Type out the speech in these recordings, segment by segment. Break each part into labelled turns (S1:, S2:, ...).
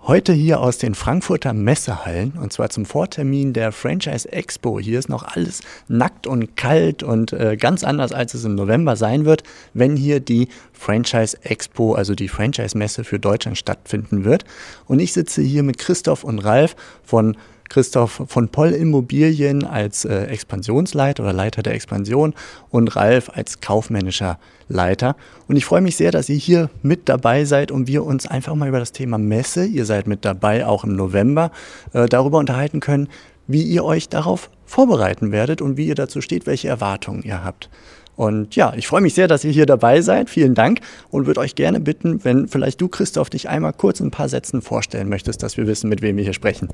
S1: Heute hier aus den Frankfurter Messehallen und zwar zum Vortermin der Franchise Expo. Hier ist noch alles nackt und kalt und äh, ganz anders, als es im November sein wird, wenn hier die Franchise Expo, also die Franchise Messe für Deutschland stattfinden wird. Und ich sitze hier mit Christoph und Ralf von Christoph von Poll Immobilien als äh, Expansionsleiter oder Leiter der Expansion und Ralf als kaufmännischer Leiter. Und ich freue mich sehr, dass ihr hier mit dabei seid und wir uns einfach mal über das Thema Messe, ihr seid mit dabei auch im November, äh, darüber unterhalten können, wie ihr euch darauf vorbereiten werdet und wie ihr dazu steht, welche Erwartungen ihr habt. Und ja, ich freue mich sehr, dass ihr hier dabei seid. Vielen Dank und würde euch gerne bitten, wenn vielleicht du, Christoph, dich einmal kurz in ein paar Sätzen vorstellen möchtest, dass wir wissen, mit wem wir hier sprechen.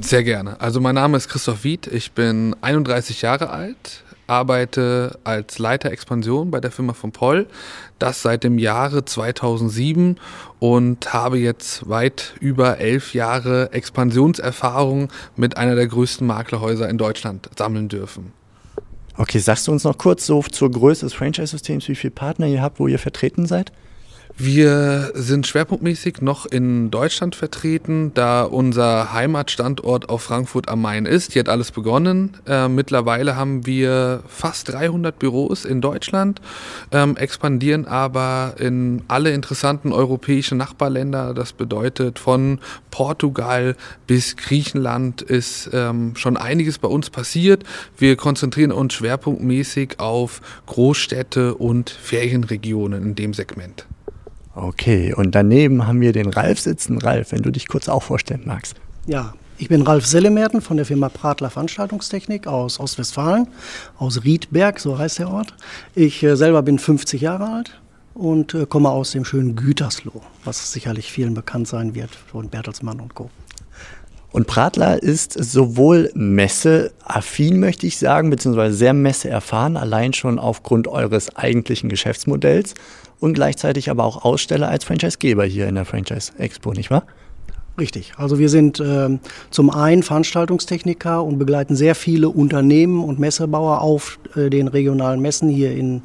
S2: Sehr gerne. Also mein Name ist Christoph Wied, ich bin 31 Jahre alt, arbeite als Leiter Expansion bei der Firma von Poll, das seit dem Jahre 2007 und habe jetzt weit über elf Jahre Expansionserfahrung mit einer der größten Maklerhäuser in Deutschland sammeln dürfen.
S1: Okay, sagst du uns noch kurz so zur Größe des Franchise-Systems, wie viele Partner ihr habt, wo ihr vertreten seid?
S2: Wir sind schwerpunktmäßig noch in Deutschland vertreten, da unser Heimatstandort auf Frankfurt am Main ist. Hier hat alles begonnen. Äh, mittlerweile haben wir fast 300 Büros in Deutschland, ähm, expandieren aber in alle interessanten europäischen Nachbarländer. Das bedeutet von Portugal bis Griechenland ist ähm, schon einiges bei uns passiert. Wir konzentrieren uns schwerpunktmäßig auf Großstädte und Ferienregionen in dem Segment.
S1: Okay, und daneben haben wir den Ralf sitzen. Ralf, wenn du dich kurz auch vorstellen magst.
S3: Ja, ich bin Ralf Sellemerten von der Firma Pratler Veranstaltungstechnik aus Ostwestfalen, aus Riedberg, so heißt der Ort. Ich äh, selber bin 50 Jahre alt und äh, komme aus dem schönen Gütersloh, was sicherlich vielen bekannt sein wird von Bertelsmann und Co.
S1: Und Pratler ist sowohl messeaffin, möchte ich sagen, beziehungsweise sehr messeerfahren, allein schon aufgrund eures eigentlichen Geschäftsmodells und gleichzeitig aber auch Aussteller als Franchisegeber hier in der Franchise Expo, nicht wahr?
S3: Richtig. Also wir sind äh, zum einen Veranstaltungstechniker und begleiten sehr viele Unternehmen und Messebauer auf äh, den regionalen Messen hier in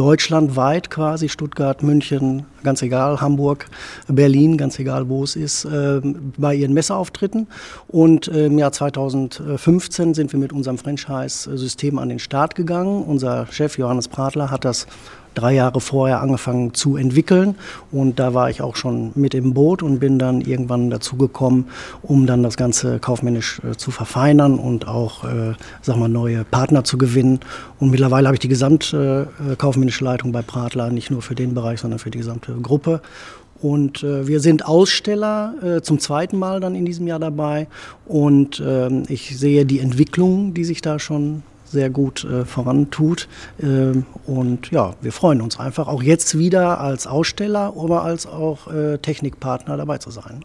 S3: deutschlandweit quasi, Stuttgart, München, ganz egal, Hamburg, Berlin, ganz egal wo es ist, äh, bei ihren Messeauftritten. Und äh, im Jahr 2015 sind wir mit unserem Franchise-System an den Start gegangen. Unser Chef Johannes Pratler hat das drei Jahre vorher angefangen zu entwickeln und da war ich auch schon mit im Boot und bin dann irgendwann dazu gekommen, um dann das Ganze kaufmännisch äh, zu verfeinern und auch, äh, sag mal, neue Partner zu gewinnen. Und mittlerweile habe ich die gesamte äh, kaufmännische Leitung bei Pratler, nicht nur für den Bereich, sondern für die gesamte Gruppe. Und äh, wir sind Aussteller äh, zum zweiten Mal dann in diesem Jahr dabei. Und ähm, ich sehe die Entwicklung, die sich da schon sehr gut äh, vorantut. Ähm, und ja, wir freuen uns einfach auch jetzt wieder als Aussteller, aber als auch äh, Technikpartner dabei zu sein.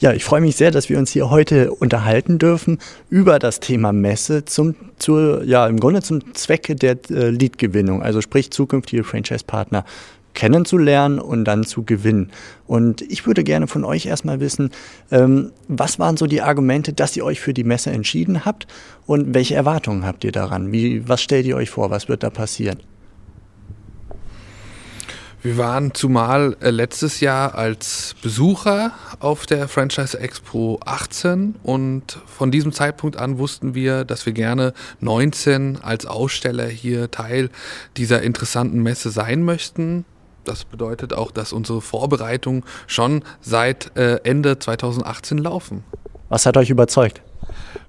S1: Ja, ich freue mich sehr, dass wir uns hier heute unterhalten dürfen über das Thema Messe zum, zur, ja, im Grunde zum Zwecke der äh, Leadgewinnung, also sprich zukünftige Franchise-Partner kennenzulernen und dann zu gewinnen. Und ich würde gerne von euch erstmal wissen, ähm, was waren so die Argumente, dass ihr euch für die Messe entschieden habt und welche Erwartungen habt ihr daran? Wie, was stellt ihr euch vor? Was wird da passieren?
S2: Wir waren zumal äh, letztes Jahr als Besucher auf der Franchise Expo 18 und von diesem Zeitpunkt an wussten wir, dass wir gerne 19 als Aussteller hier Teil dieser interessanten Messe sein möchten. Das bedeutet auch, dass unsere Vorbereitungen schon seit äh, Ende 2018 laufen.
S1: Was hat euch überzeugt?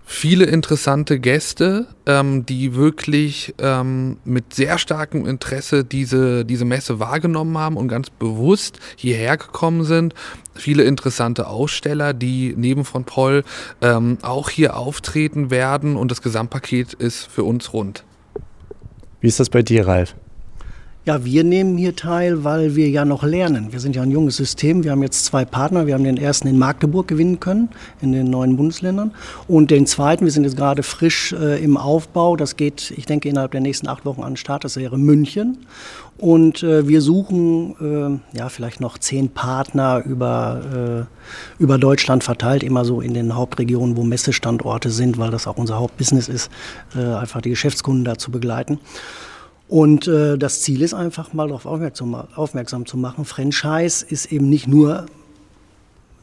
S2: Viele interessante Gäste, ähm, die wirklich ähm, mit sehr starkem Interesse diese, diese Messe wahrgenommen haben und ganz bewusst hierher gekommen sind. Viele interessante Aussteller, die neben von Paul ähm, auch hier auftreten werden und das Gesamtpaket ist für uns rund.
S1: Wie ist das bei dir, Ralf?
S3: Ja, wir nehmen hier teil, weil wir ja noch lernen. Wir sind ja ein junges System. Wir haben jetzt zwei Partner. Wir haben den ersten in Magdeburg gewinnen können, in den neuen Bundesländern. Und den zweiten, wir sind jetzt gerade frisch äh, im Aufbau. Das geht, ich denke, innerhalb der nächsten acht Wochen an den Start. Das wäre München. Und äh, wir suchen äh, ja vielleicht noch zehn Partner über, äh, über Deutschland verteilt, immer so in den Hauptregionen, wo Messestandorte sind, weil das auch unser Hauptbusiness ist, äh, einfach die Geschäftskunden da zu begleiten. Und äh, das Ziel ist einfach mal darauf aufmerksam, aufmerksam zu machen. Franchise ist eben nicht nur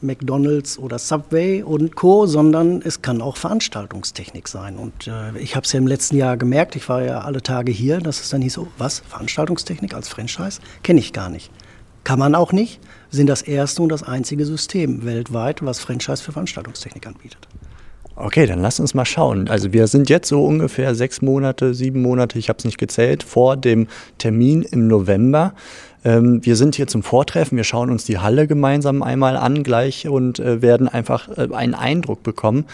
S3: McDonald's oder Subway und Co., sondern es kann auch Veranstaltungstechnik sein. Und äh, ich habe es ja im letzten Jahr gemerkt, ich war ja alle Tage hier, dass es dann hieß, oh, was, Veranstaltungstechnik als Franchise? Kenne ich gar nicht. Kann man auch nicht, sind das erste und das einzige System weltweit, was Franchise für Veranstaltungstechnik anbietet.
S1: Okay, dann lass uns mal schauen. Also wir sind jetzt so ungefähr sechs Monate, sieben Monate, ich habe es nicht gezählt, vor dem Termin im November. Ähm, wir sind hier zum Vortreffen, wir schauen uns die Halle gemeinsam einmal an gleich und äh, werden einfach äh, einen Eindruck bekommen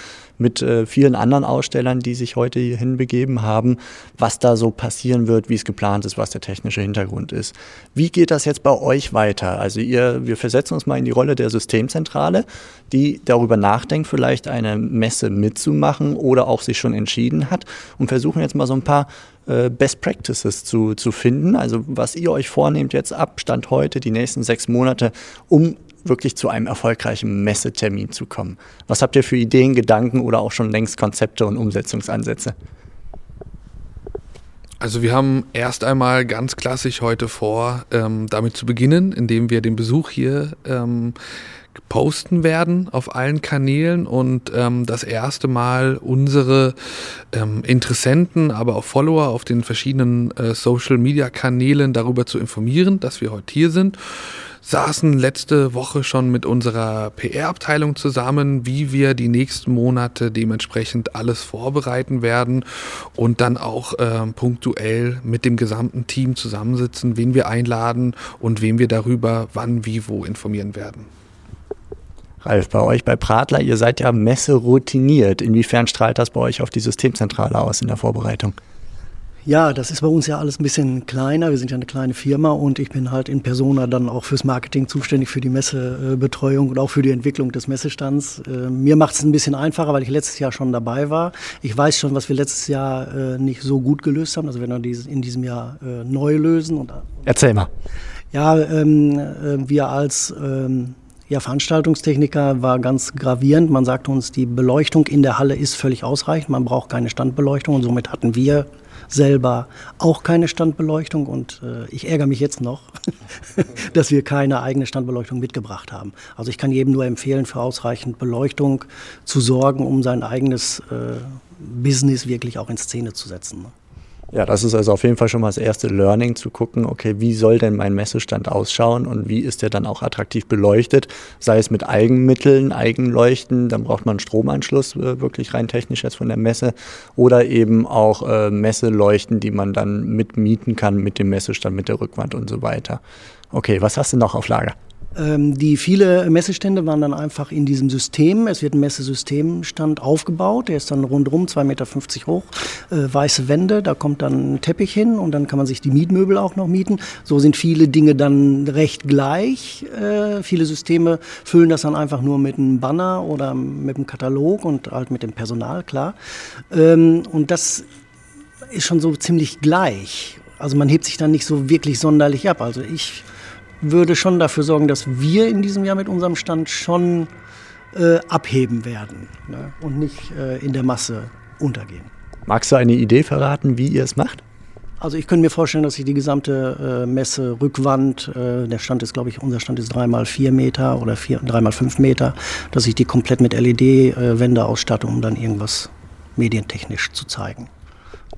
S1: mit äh, vielen anderen Ausstellern, die sich heute hier hinbegeben haben, was da so passieren wird, wie es geplant ist, was der technische Hintergrund ist. Wie geht das jetzt bei euch weiter? Also ihr, wir versetzen uns mal in die Rolle der Systemzentrale, die darüber nachdenkt, vielleicht eine Messe mitzumachen oder auch sich schon entschieden hat und versuchen jetzt mal so ein paar äh, Best Practices zu, zu finden. Also was ihr euch vornehmt jetzt ab Stand heute, die nächsten sechs Monate, um wirklich zu einem erfolgreichen Messetermin zu kommen. Was habt ihr für Ideen, Gedanken oder auch schon längst Konzepte und Umsetzungsansätze?
S2: Also wir haben erst einmal ganz klassisch heute vor, ähm, damit zu beginnen, indem wir den Besuch hier ähm, posten werden auf allen Kanälen und ähm, das erste Mal unsere ähm, Interessenten, aber auch Follower auf den verschiedenen äh, Social-Media-Kanälen darüber zu informieren, dass wir heute hier sind saßen letzte Woche schon mit unserer PR-Abteilung zusammen, wie wir die nächsten Monate dementsprechend alles vorbereiten werden und dann auch äh, punktuell mit dem gesamten Team zusammensitzen, wen wir einladen und wen wir darüber wann, wie, wo informieren werden.
S1: Ralf, bei euch bei Pratler, ihr seid ja Messe routiniert. Inwiefern strahlt das bei euch auf die Systemzentrale aus in der Vorbereitung?
S3: Ja, das ist bei uns ja alles ein bisschen kleiner. Wir sind ja eine kleine Firma und ich bin halt in Persona dann auch fürs Marketing zuständig, für die Messebetreuung und auch für die Entwicklung des Messestands. Äh, mir macht es ein bisschen einfacher, weil ich letztes Jahr schon dabei war. Ich weiß schon, was wir letztes Jahr äh, nicht so gut gelöst haben. Also wenn wir in diesem Jahr äh, neu lösen. Und,
S1: Erzähl mal.
S3: Ja, ähm, wir als ähm, ja, Veranstaltungstechniker war ganz gravierend. Man sagte uns, die Beleuchtung in der Halle ist völlig ausreichend. Man braucht keine Standbeleuchtung und somit hatten wir selber auch keine Standbeleuchtung und äh, ich ärgere mich jetzt noch, dass wir keine eigene Standbeleuchtung mitgebracht haben. Also ich kann jedem nur empfehlen, für ausreichend Beleuchtung zu sorgen, um sein eigenes äh, Business wirklich auch in Szene zu setzen. Ne?
S1: Ja, das ist also auf jeden Fall schon mal das erste Learning zu gucken, okay, wie soll denn mein Messestand ausschauen und wie ist der dann auch attraktiv beleuchtet, sei es mit Eigenmitteln, Eigenleuchten, dann braucht man Stromanschluss äh, wirklich rein technisch jetzt von der Messe oder eben auch äh, Messeleuchten, die man dann mitmieten kann mit dem Messestand, mit der Rückwand und so weiter. Okay, was hast du noch auf Lager?
S3: Ähm, die viele Messestände waren dann einfach in diesem System. Es wird ein Messesystemstand aufgebaut. Der ist dann rundherum 2,50 Meter hoch, äh, weiße Wände. Da kommt dann ein Teppich hin und dann kann man sich die Mietmöbel auch noch mieten. So sind viele Dinge dann recht gleich. Äh, viele Systeme füllen das dann einfach nur mit einem Banner oder mit einem Katalog und halt mit dem Personal, klar. Ähm, und das ist schon so ziemlich gleich. Also man hebt sich dann nicht so wirklich sonderlich ab. Also ich würde schon dafür sorgen, dass wir in diesem Jahr mit unserem Stand schon äh, abheben werden ne? und nicht äh, in der Masse untergehen.
S1: Magst du eine Idee verraten, wie ihr es macht?
S3: Also ich könnte mir vorstellen, dass ich die gesamte äh, Messe Rückwand, äh, der Stand ist, glaube ich, unser Stand ist dreimal vier Meter oder vier, dreimal fünf Meter, dass ich die komplett mit LED-Wände äh, ausstatte, um dann irgendwas medientechnisch zu zeigen.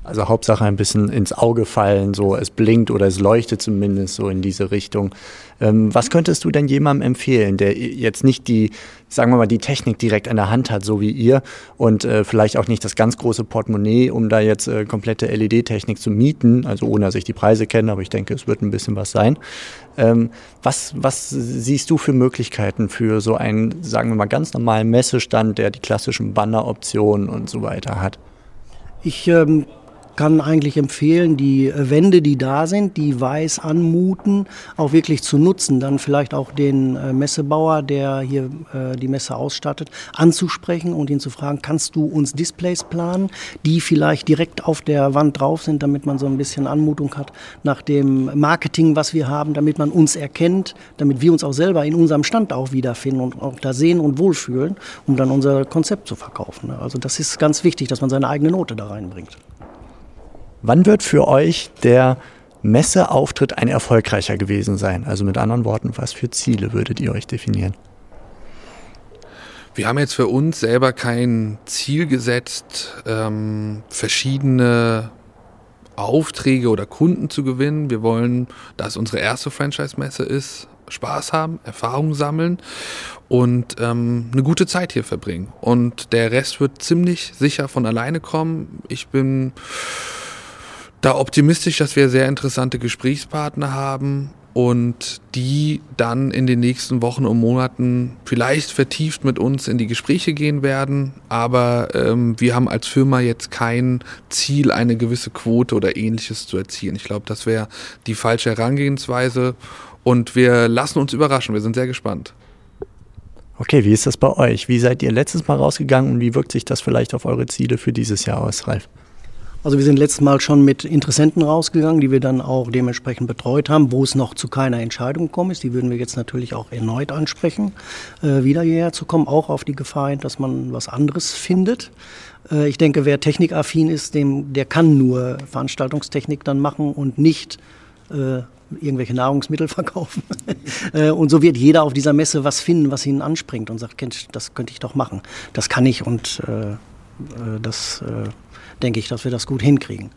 S1: Also Hauptsache ein bisschen ins Auge fallen, so es blinkt oder es leuchtet zumindest so in diese Richtung. Ähm, was könntest du denn jemandem empfehlen, der jetzt nicht die, sagen wir mal, die Technik direkt an der Hand hat, so wie ihr und äh, vielleicht auch nicht das ganz große Portemonnaie, um da jetzt äh, komplette LED-Technik zu mieten, also ohne dass ich die Preise kenne, aber ich denke, es wird ein bisschen was sein. Ähm, was, was siehst du für Möglichkeiten für so einen, sagen wir mal, ganz normalen Messestand, der die klassischen Banner-Optionen und so weiter hat?
S3: Ich ähm kann eigentlich empfehlen, die Wände, die da sind, die weiß anmuten, auch wirklich zu nutzen. Dann vielleicht auch den äh, Messebauer, der hier äh, die Messe ausstattet, anzusprechen und ihn zu fragen, kannst du uns Displays planen, die vielleicht direkt auf der Wand drauf sind, damit man so ein bisschen Anmutung hat nach dem Marketing, was wir haben, damit man uns erkennt, damit wir uns auch selber in unserem Stand auch wiederfinden und auch da sehen und wohlfühlen, um dann unser Konzept zu verkaufen. Also das ist ganz wichtig, dass man seine eigene Note da reinbringt.
S1: Wann wird für euch der Messeauftritt ein erfolgreicher gewesen sein? Also mit anderen Worten, was für Ziele würdet ihr euch definieren?
S2: Wir haben jetzt für uns selber kein Ziel gesetzt, ähm, verschiedene Aufträge oder Kunden zu gewinnen. Wir wollen, da es unsere erste Franchise-Messe ist, Spaß haben, Erfahrungen sammeln und ähm, eine gute Zeit hier verbringen. Und der Rest wird ziemlich sicher von alleine kommen. Ich bin da optimistisch, dass wir sehr interessante Gesprächspartner haben und die dann in den nächsten Wochen und Monaten vielleicht vertieft mit uns in die Gespräche gehen werden. Aber ähm, wir haben als Firma jetzt kein Ziel, eine gewisse Quote oder ähnliches zu erzielen. Ich glaube, das wäre die falsche Herangehensweise und wir lassen uns überraschen. Wir sind sehr gespannt.
S1: Okay, wie ist das bei euch? Wie seid ihr letztes Mal rausgegangen und wie wirkt sich das vielleicht auf eure Ziele für dieses Jahr aus, Ralf?
S3: Also wir sind letztes Mal schon mit Interessenten rausgegangen, die wir dann auch dementsprechend betreut haben, wo es noch zu keiner Entscheidung gekommen ist. Die würden wir jetzt natürlich auch erneut ansprechen, äh, wieder hierher zu kommen, auch auf die Gefahr hin, dass man was anderes findet. Äh, ich denke, wer technikaffin ist, dem, der kann nur Veranstaltungstechnik dann machen und nicht äh, irgendwelche Nahrungsmittel verkaufen. Äh, und so wird jeder auf dieser Messe was finden, was ihn anspringt und sagt, das könnte ich doch machen. Das kann ich und äh, äh das äh, denke ich, dass wir das gut hinkriegen.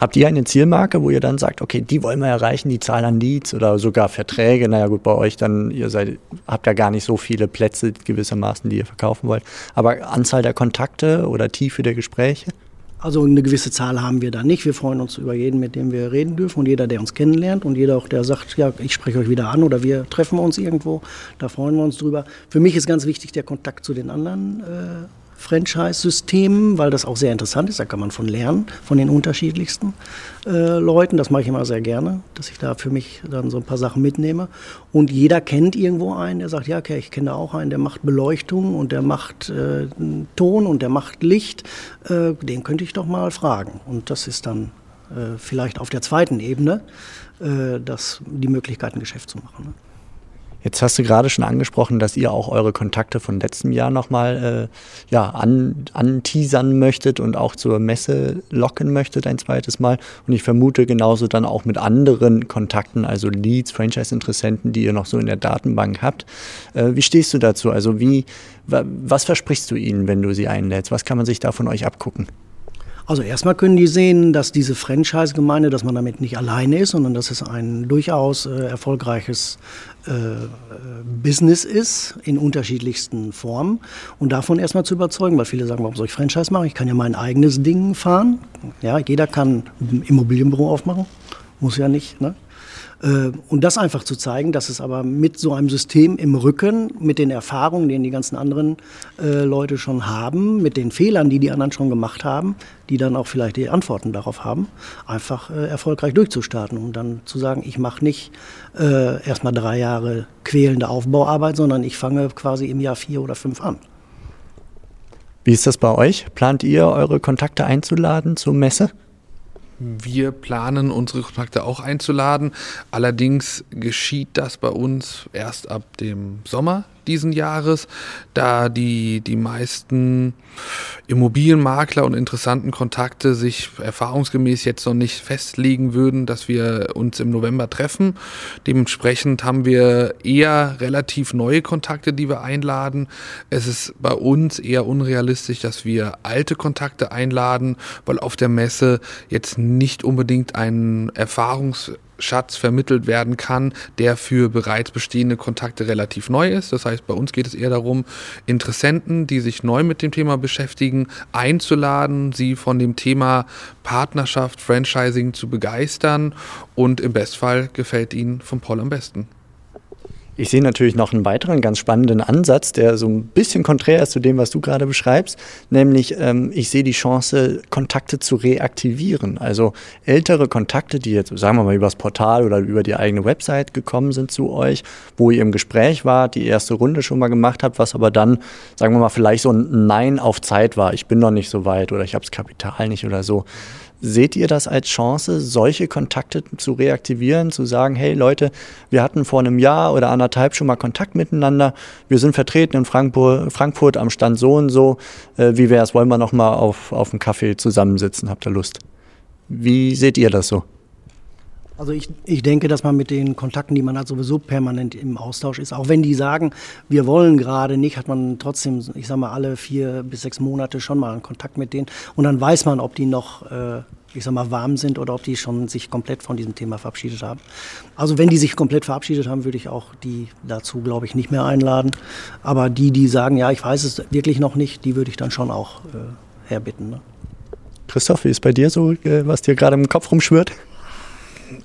S1: Habt ihr eine Zielmarke, wo ihr dann sagt, okay, die wollen wir erreichen, die Zahl an Leads oder sogar Verträge? Naja gut, bei euch dann, ihr seid, habt ja gar nicht so viele Plätze gewissermaßen, die ihr verkaufen wollt. Aber Anzahl der Kontakte oder Tiefe der Gespräche?
S3: Also eine gewisse Zahl haben wir da nicht. Wir freuen uns über jeden, mit dem wir reden dürfen und jeder, der uns kennenlernt und jeder auch, der sagt, ja, ich spreche euch wieder an oder wir treffen uns irgendwo. Da freuen wir uns drüber. Für mich ist ganz wichtig der Kontakt zu den anderen äh, Franchise-Systemen, weil das auch sehr interessant ist. Da kann man von lernen, von den unterschiedlichsten äh, Leuten. Das mache ich immer sehr gerne, dass ich da für mich dann so ein paar Sachen mitnehme. Und jeder kennt irgendwo einen, der sagt, ja, okay, ich kenne da auch einen, der macht Beleuchtung und der macht äh, Ton und der macht Licht. Äh, den könnte ich doch mal fragen. Und das ist dann äh, vielleicht auf der zweiten Ebene, äh, das, die Möglichkeit, ein Geschäft zu machen. Ne?
S1: Jetzt hast du gerade schon angesprochen, dass ihr auch eure Kontakte von letztem Jahr nochmal äh, ja, an, anteasern möchtet und auch zur Messe locken möchtet ein zweites Mal. Und ich vermute genauso dann auch mit anderen Kontakten, also Leads, Franchise-Interessenten, die ihr noch so in der Datenbank habt. Äh, wie stehst du dazu? Also wie, was versprichst du ihnen, wenn du sie einlädst? Was kann man sich da von euch abgucken?
S3: Also erstmal können die sehen, dass diese Franchise-Gemeinde, dass man damit nicht alleine ist, sondern dass es ein durchaus äh, erfolgreiches äh, Business ist in unterschiedlichsten Formen und davon erstmal zu überzeugen, weil viele sagen, warum soll ich Franchise machen? Ich kann ja mein eigenes Ding fahren. Ja, jeder kann ein Immobilienbüro aufmachen, muss ja nicht. Ne? Äh, und das einfach zu zeigen, dass es aber mit so einem System im Rücken, mit den Erfahrungen, die die ganzen anderen äh, Leute schon haben, mit den Fehlern, die die anderen schon gemacht haben, die dann auch vielleicht die Antworten darauf haben, einfach äh, erfolgreich durchzustarten und dann zu sagen, ich mache nicht erstmal drei Jahre quälende Aufbauarbeit, sondern ich fange quasi im Jahr vier oder fünf an.
S1: Wie ist das bei euch? Plant ihr eure Kontakte einzuladen zur Messe?
S2: Wir planen, unsere Kontakte auch einzuladen. Allerdings geschieht das bei uns erst ab dem Sommer diesen Jahres, da die, die meisten Immobilienmakler und interessanten Kontakte sich erfahrungsgemäß jetzt noch nicht festlegen würden, dass wir uns im November treffen. Dementsprechend haben wir eher relativ neue Kontakte, die wir einladen. Es ist bei uns eher unrealistisch, dass wir alte Kontakte einladen, weil auf der Messe jetzt nicht unbedingt ein Erfahrungs Schatz vermittelt werden kann, der für bereits bestehende Kontakte relativ neu ist. Das heißt, bei uns geht es eher darum, Interessenten, die sich neu mit dem Thema beschäftigen, einzuladen, sie von dem Thema Partnerschaft, Franchising zu begeistern und im Bestfall gefällt ihnen vom Paul am besten.
S1: Ich sehe natürlich noch einen weiteren ganz spannenden Ansatz, der so ein bisschen konträr ist zu dem, was du gerade beschreibst, nämlich ähm, ich sehe die Chance, Kontakte zu reaktivieren. Also ältere Kontakte, die jetzt, sagen wir mal, übers Portal oder über die eigene Website gekommen sind zu euch, wo ihr im Gespräch wart, die erste Runde schon mal gemacht habt, was aber dann, sagen wir mal, vielleicht so ein Nein auf Zeit war. Ich bin noch nicht so weit oder ich habe das Kapital nicht oder so. Seht ihr das als Chance, solche Kontakte zu reaktivieren, zu sagen, hey Leute, wir hatten vor einem Jahr oder anderthalb schon mal Kontakt miteinander, wir sind vertreten in Frankfurt, Frankfurt am Stand so und so, äh, wie wäre es, wollen wir noch mal auf, auf einen Kaffee zusammensitzen, habt ihr Lust? Wie seht ihr das so?
S3: Also ich, ich denke, dass man mit den Kontakten, die man hat, sowieso permanent im Austausch ist. Auch wenn die sagen, wir wollen gerade nicht, hat man trotzdem, ich sage mal, alle vier bis sechs Monate schon mal einen Kontakt mit denen. Und dann weiß man, ob die noch, äh, ich sag mal, warm sind oder ob die schon sich komplett von diesem Thema verabschiedet haben. Also wenn die sich komplett verabschiedet haben, würde ich auch die dazu, glaube ich, nicht mehr einladen. Aber die, die sagen, ja, ich weiß es wirklich noch nicht, die würde ich dann schon auch äh, herbitten. Ne?
S1: Christoph, wie ist bei dir so, äh, was dir gerade im Kopf rumschwirrt?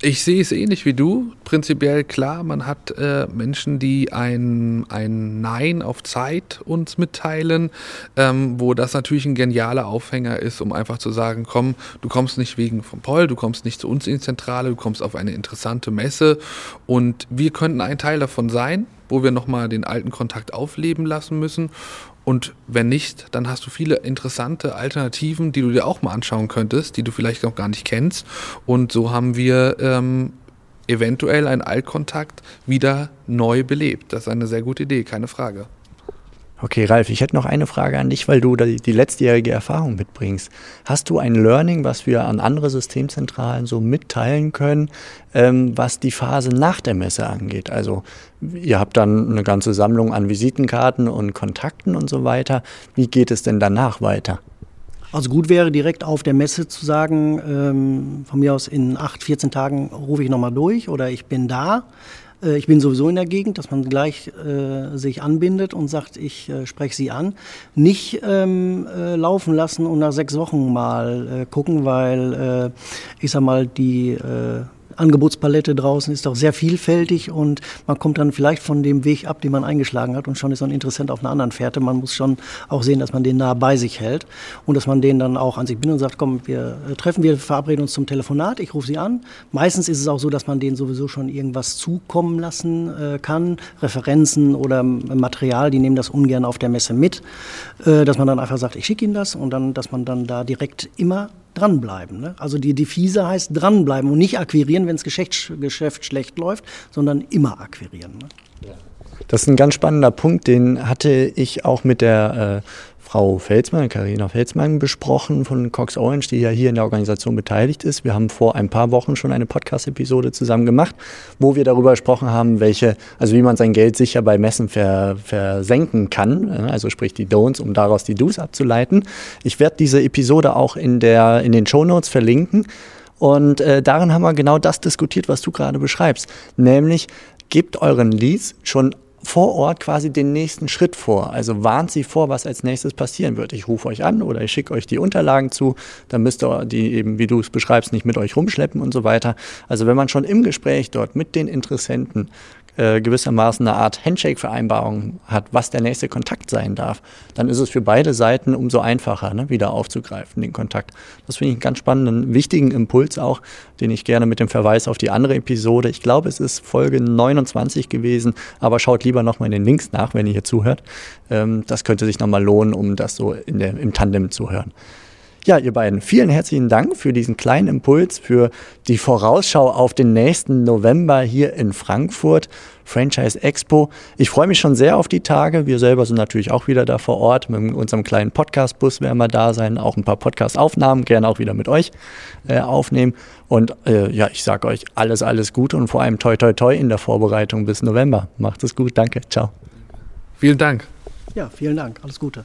S2: Ich sehe es ähnlich wie du. Prinzipiell klar, man hat äh, Menschen, die ein, ein Nein auf Zeit uns mitteilen, ähm, wo das natürlich ein genialer Aufhänger ist, um einfach zu sagen, komm, du kommst nicht wegen vom Poll, du kommst nicht zu uns in die Zentrale, du kommst auf eine interessante Messe und wir könnten ein Teil davon sein, wo wir nochmal den alten Kontakt aufleben lassen müssen und wenn nicht, dann hast du viele interessante Alternativen, die du dir auch mal anschauen könntest, die du vielleicht noch gar nicht kennst. Und so haben wir ähm, eventuell einen Altkontakt wieder neu belebt. Das ist eine sehr gute Idee, keine Frage.
S1: Okay, Ralf, ich hätte noch eine Frage an dich, weil du die letztjährige Erfahrung mitbringst. Hast du ein Learning, was wir an andere Systemzentralen so mitteilen können, ähm, was die Phase nach der Messe angeht? Also ihr habt dann eine ganze Sammlung an Visitenkarten und Kontakten und so weiter. Wie geht es denn danach weiter?
S3: Also gut wäre direkt auf der Messe zu sagen, ähm, von mir aus in acht, 14 Tagen rufe ich nochmal durch oder ich bin da. Äh, ich bin sowieso in der Gegend, dass man gleich äh, sich anbindet und sagt, ich äh, spreche Sie an. Nicht ähm, äh, laufen lassen und nach sechs Wochen mal äh, gucken, weil ich sag mal, die Angebotspalette draußen ist auch sehr vielfältig und man kommt dann vielleicht von dem Weg ab, den man eingeschlagen hat und schon ist man interessant auf einer anderen Fährte. Man muss schon auch sehen, dass man den nah bei sich hält und dass man den dann auch an sich bindet und sagt, komm, wir äh, treffen, wir verabreden uns zum Telefonat, ich rufe Sie an. Meistens ist es auch so, dass man denen sowieso schon irgendwas zukommen lassen äh, kann, Referenzen oder Material, die nehmen das ungern auf der Messe mit, äh, dass man dann einfach sagt, ich schicke Ihnen das und dann, dass man dann da direkt immer dranbleiben. Ne? Also die Devise heißt dranbleiben und nicht akquirieren, wenn das Geschäft, Geschäft schlecht läuft, sondern immer akquirieren. Ne?
S1: Das ist ein ganz spannender Punkt, den hatte ich auch mit der äh, Frau Felsmann, Karina Felsmann, besprochen von Cox Orange, die ja hier in der Organisation beteiligt ist. Wir haben vor ein paar Wochen schon eine Podcast-Episode zusammen gemacht, wo wir darüber gesprochen haben, welche, also wie man sein Geld sicher bei Messen ver, versenken kann, also sprich die Don'ts, um daraus die Do's abzuleiten. Ich werde diese Episode auch in, der, in den Show Notes verlinken. Und äh, darin haben wir genau das diskutiert, was du gerade beschreibst. Nämlich, gebt euren Leads schon vor Ort quasi den nächsten Schritt vor. Also warnt sie vor, was als nächstes passieren wird. Ich rufe euch an oder ich schicke euch die Unterlagen zu, dann müsst ihr die eben, wie du es beschreibst, nicht mit euch rumschleppen und so weiter. Also wenn man schon im Gespräch dort mit den Interessenten äh, gewissermaßen eine Art Handshake-Vereinbarung hat, was der nächste Kontakt sein darf, dann ist es für beide Seiten umso einfacher, ne, wieder aufzugreifen, den Kontakt. Das finde ich einen ganz spannenden, wichtigen Impuls auch, den ich gerne mit dem Verweis auf die andere Episode, ich glaube, es ist Folge 29 gewesen, aber schaut lieber nochmal in den Links nach, wenn ihr hier zuhört. Ähm, das könnte sich nochmal lohnen, um das so der, im Tandem zu hören. Ja, ihr beiden, vielen herzlichen Dank für diesen kleinen Impuls, für die Vorausschau auf den nächsten November hier in Frankfurt. Franchise Expo. Ich freue mich schon sehr auf die Tage. Wir selber sind natürlich auch wieder da vor Ort. Mit unserem kleinen Podcast-Bus werden wir da sein. Auch ein paar Podcast-Aufnahmen, gerne auch wieder mit euch äh, aufnehmen. Und äh, ja, ich sage euch alles, alles Gute und vor allem toi, toi, toi in der Vorbereitung bis November. Macht es gut. Danke. Ciao.
S2: Vielen Dank.
S3: Ja, vielen Dank. Alles Gute.